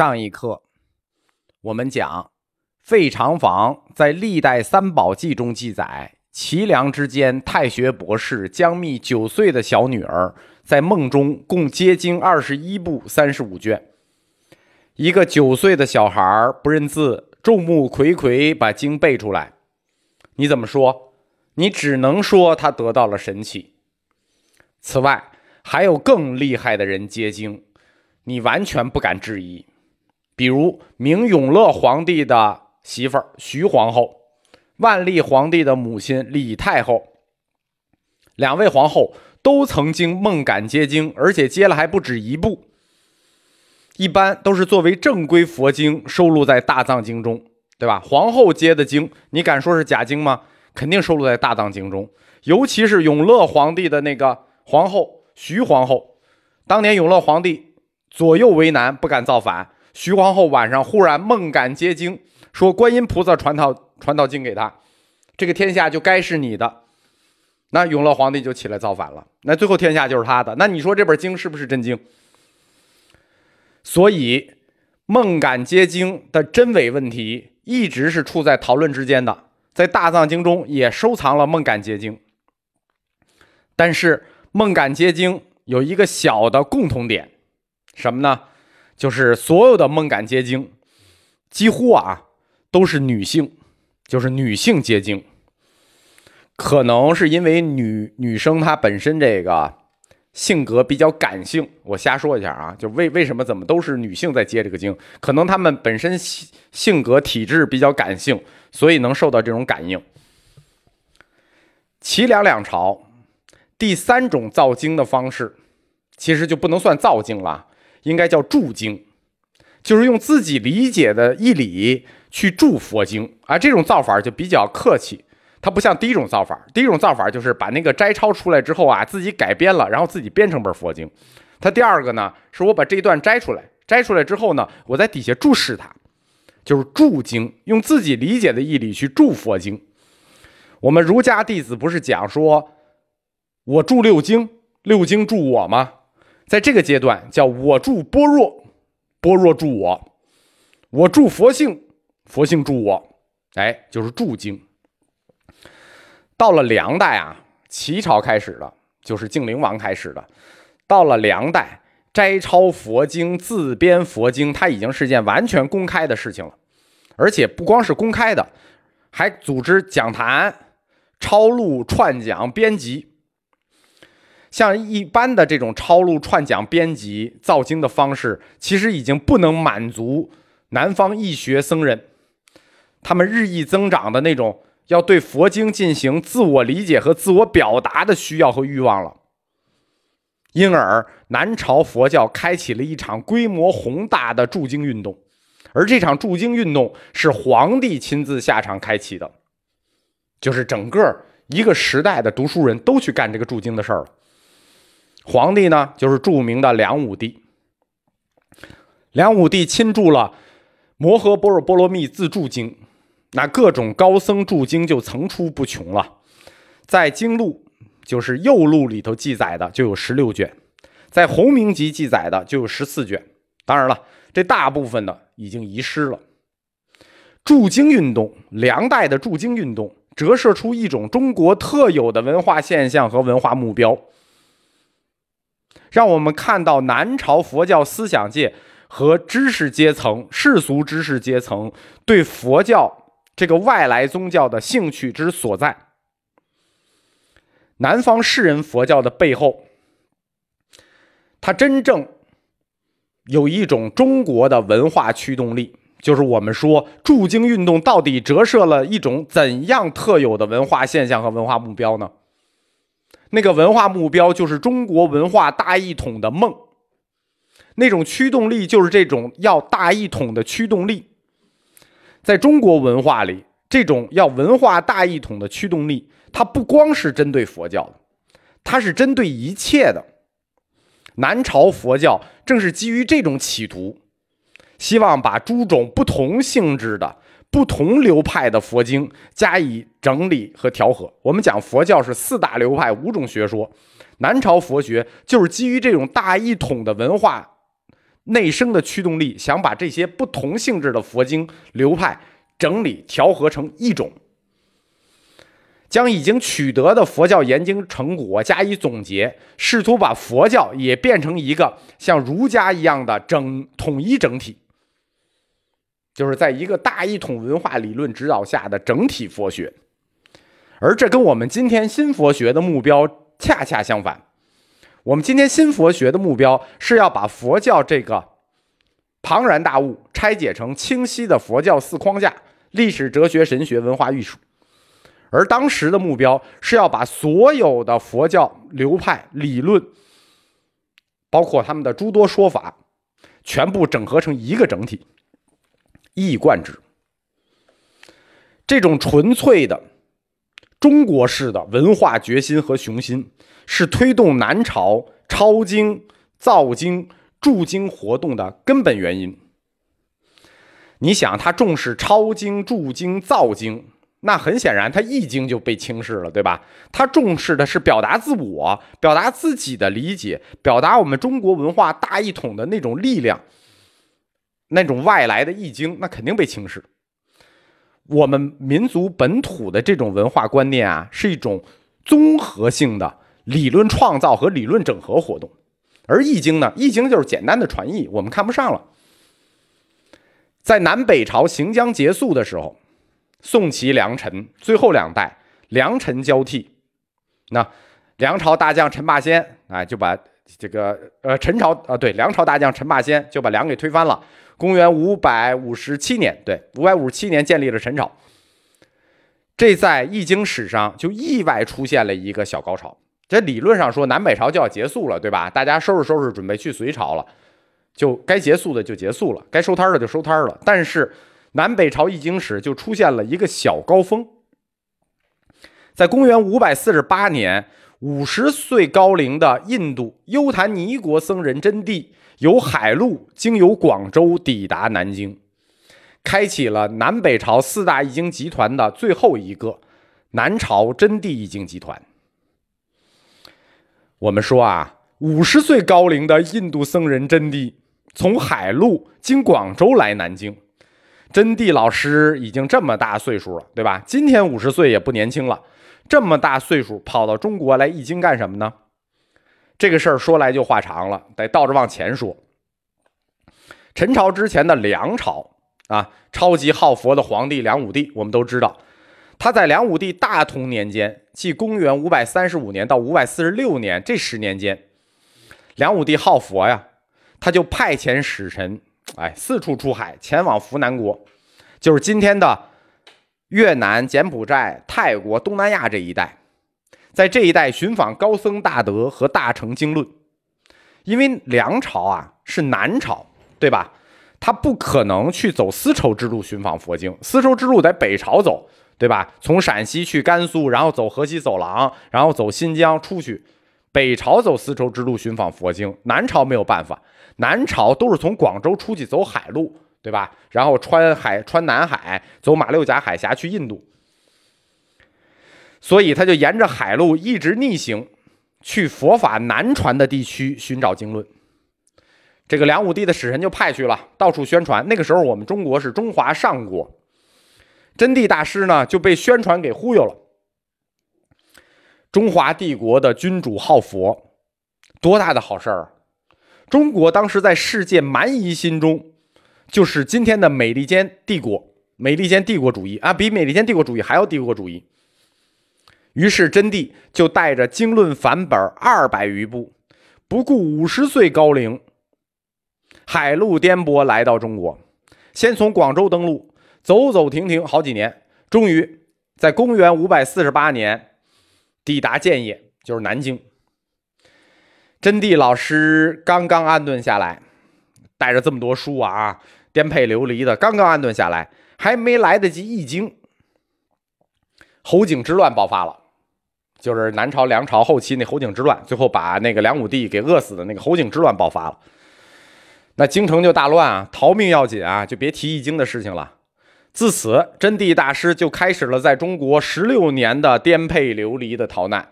上一课我们讲，费长房在《历代三宝记》中记载，齐梁之间太学博士姜密九岁的小女儿在梦中共接经二十一部三十五卷。一个九岁的小孩不认字，众目睽睽把经背出来，你怎么说？你只能说他得到了神奇。此外，还有更厉害的人接经，你完全不敢质疑。比如明永乐皇帝的媳妇儿徐皇后，万历皇帝的母亲李太后，两位皇后都曾经梦感接经，而且接了还不止一部。一般都是作为正规佛经收录在大藏经中，对吧？皇后接的经，你敢说是假经吗？肯定收录在大藏经中。尤其是永乐皇帝的那个皇后徐皇后，当年永乐皇帝左右为难，不敢造反。徐皇后晚上忽然梦感接经，说观音菩萨传道传道经给他，这个天下就该是你的。那永乐皇帝就起来造反了，那最后天下就是他的。那你说这本经是不是真经？所以梦感接经的真伪问题一直是处在讨论之间的。在大藏经中也收藏了梦感接经，但是梦感接经有一个小的共同点，什么呢？就是所有的梦感结晶，几乎啊都是女性，就是女性结晶。可能是因为女女生她本身这个性格比较感性，我瞎说一下啊，就为为什么怎么都是女性在接这个经？可能她们本身性性格体质比较感性，所以能受到这种感应。齐梁两朝第三种造经的方式，其实就不能算造经了。应该叫注经，就是用自己理解的义理去注佛经，啊这种造法就比较客气，它不像第一种造法。第一种造法就是把那个摘抄出来之后啊，自己改编了，然后自己编成本佛经。它第二个呢，是我把这一段摘出来，摘出来之后呢，我在底下注释它，就是注经，用自己理解的义理去注佛经。我们儒家弟子不是讲说，我注六经，六经注我吗？在这个阶段，叫我住般若，般若住我；我住佛性，佛性住我。哎，就是住经。到了梁代啊，齐朝开始的，就是敬陵王开始的。到了梁代，摘抄佛经、自编佛经，它已经是件完全公开的事情了。而且不光是公开的，还组织讲坛、抄录、串讲、编辑。像一般的这种抄录、串讲、编辑、造经的方式，其实已经不能满足南方义学僧人他们日益增长的那种要对佛经进行自我理解和自我表达的需要和欲望了。因而，南朝佛教开启了一场规模宏大的注经运动，而这场注经运动是皇帝亲自下场开启的，就是整个一个时代的读书人都去干这个注经的事儿了。皇帝呢，就是著名的梁武帝。梁武帝亲著了《摩诃般若波罗蜜自注经》，那各种高僧注经就层出不穷了。在经录，就是右录里头记载的就有十六卷，在弘明集记载的就有十四卷。当然了，这大部分呢已经遗失了。注经运动，梁代的注经运动折射出一种中国特有的文化现象和文化目标。让我们看到南朝佛教思想界和知识阶层、世俗知识阶层对佛教这个外来宗教的兴趣之所在。南方士人佛教的背后，它真正有一种中国的文化驱动力，就是我们说驻京运动到底折射了一种怎样特有的文化现象和文化目标呢？那个文化目标就是中国文化大一统的梦，那种驱动力就是这种要大一统的驱动力。在中国文化里，这种要文化大一统的驱动力，它不光是针对佛教的，它是针对一切的。南朝佛教正是基于这种企图，希望把诸种不同性质的。不同流派的佛经加以整理和调和。我们讲佛教是四大流派、五种学说，南朝佛学就是基于这种大一统的文化内生的驱动力，想把这些不同性质的佛经流派整理调和成一种，将已经取得的佛教研经成果加以总结，试图把佛教也变成一个像儒家一样的整统一整体，就是在一个大一统文化理论指导下的整体佛学。而这跟我们今天新佛学的目标恰恰相反。我们今天新佛学的目标是要把佛教这个庞然大物拆解成清晰的佛教四框架：历史、哲学、神学、文化、艺术。而当时的目标是要把所有的佛教流派理论，包括他们的诸多说法，全部整合成一个整体，一以贯之。这种纯粹的。中国式的文化决心和雄心，是推动南朝抄经、造经、铸经活动的根本原因。你想，他重视抄经、铸经、造经，那很显然，他易经就被轻视了，对吧？他重视的是表达自我、表达自己的理解、表达我们中国文化大一统的那种力量，那种外来的易经，那肯定被轻视。我们民族本土的这种文化观念啊，是一种综合性的理论创造和理论整合活动，而《易经》呢，《易经》就是简单的传译，我们看不上了。在南北朝行将结束的时候，宋齐梁陈最后两代，梁陈交替，那梁朝大将陈霸先啊，就把这个呃陈朝啊，对，梁朝大将陈霸先就把梁给推翻了。公元五百五十七年，对，五百五十七年建立了陈朝。这在易经史上就意外出现了一个小高潮。这理论上说南北朝就要结束了，对吧？大家收拾收拾，准备去隋朝了，就该结束的就结束了，该收摊的就收摊了。但是南北朝易经史就出现了一个小高峰，在公元五百四十八年，五十岁高龄的印度优昙尼国僧人真谛。由海路经由广州抵达南京，开启了南北朝四大易经集团的最后一个南朝真谛易经集团。我们说啊，五十岁高龄的印度僧人真谛从海路经广州来南京，真谛老师已经这么大岁数了，对吧？今天五十岁也不年轻了，这么大岁数跑到中国来易经干什么呢？这个事儿说来就话长了，得倒着往前说。陈朝之前的梁朝啊，超级好佛的皇帝梁武帝，我们都知道，他在梁武帝大同年间，即公元五百三十五年到五百四十六年这十年间，梁武帝好佛呀，他就派遣使臣，哎，四处出海，前往扶南国，就是今天的越南、柬埔寨、泰国、东南亚这一带。在这一带寻访高僧大德和大乘经论，因为梁朝啊是南朝，对吧？他不可能去走丝绸之路寻访佛经，丝绸之路在北朝走，对吧？从陕西去甘肃，然后走河西走廊，然后走新疆出去，北朝走丝绸之路寻访佛经，南朝没有办法，南朝都是从广州出去走海路，对吧？然后穿海穿南海，走马六甲海峡去印度。所以他就沿着海路一直逆行，去佛法南传的地区寻找经论。这个梁武帝的使臣就派去了，到处宣传。那个时候我们中国是中华上国，真谛大师呢就被宣传给忽悠了。中华帝国的君主好佛，多大的好事儿！中国当时在世界蛮夷心中，就是今天的美利坚帝国，美利坚帝国主义啊，比美利坚帝国主义还要帝国主义。于是真谛就带着经论梵本二百余部，不顾五十岁高龄，海陆颠簸来到中国。先从广州登陆，走走停停好几年，终于在公元五百四十八年抵达建业，就是南京。真谛老师刚刚安顿下来，带着这么多书啊，颠沛流离的，刚刚安顿下来，还没来得及易经，侯景之乱爆发了。就是南朝、梁朝后期那侯景之乱，最后把那个梁武帝给饿死的那个侯景之乱爆发了，那京城就大乱啊，逃命要紧啊，就别提易经的事情了。自此，真谛大师就开始了在中国十六年的颠沛流离的逃难。